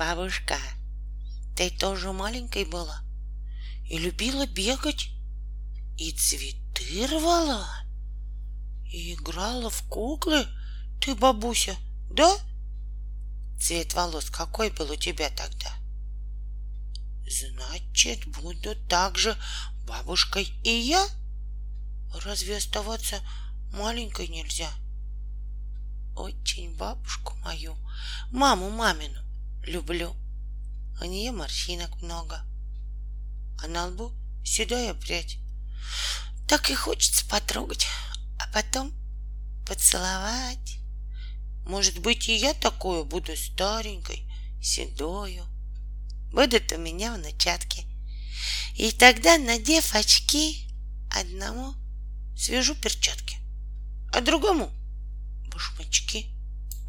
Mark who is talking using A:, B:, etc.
A: Бабушка, ты тоже маленькой была и любила бегать, и цветы рвала, и играла в куклы? Ты, бабуся, да? Цвет волос какой был у тебя тогда? Значит, буду так же бабушкой и я? Разве оставаться маленькой нельзя? Очень бабушку мою, маму мамину, люблю. У нее морщинок много, а на лбу седая прядь. Так и хочется потрогать, а потом поцеловать. Может быть, и я такую буду старенькой, седою. Будут у меня внучатки. И тогда, надев очки, одному свяжу перчатки, а другому башмачки.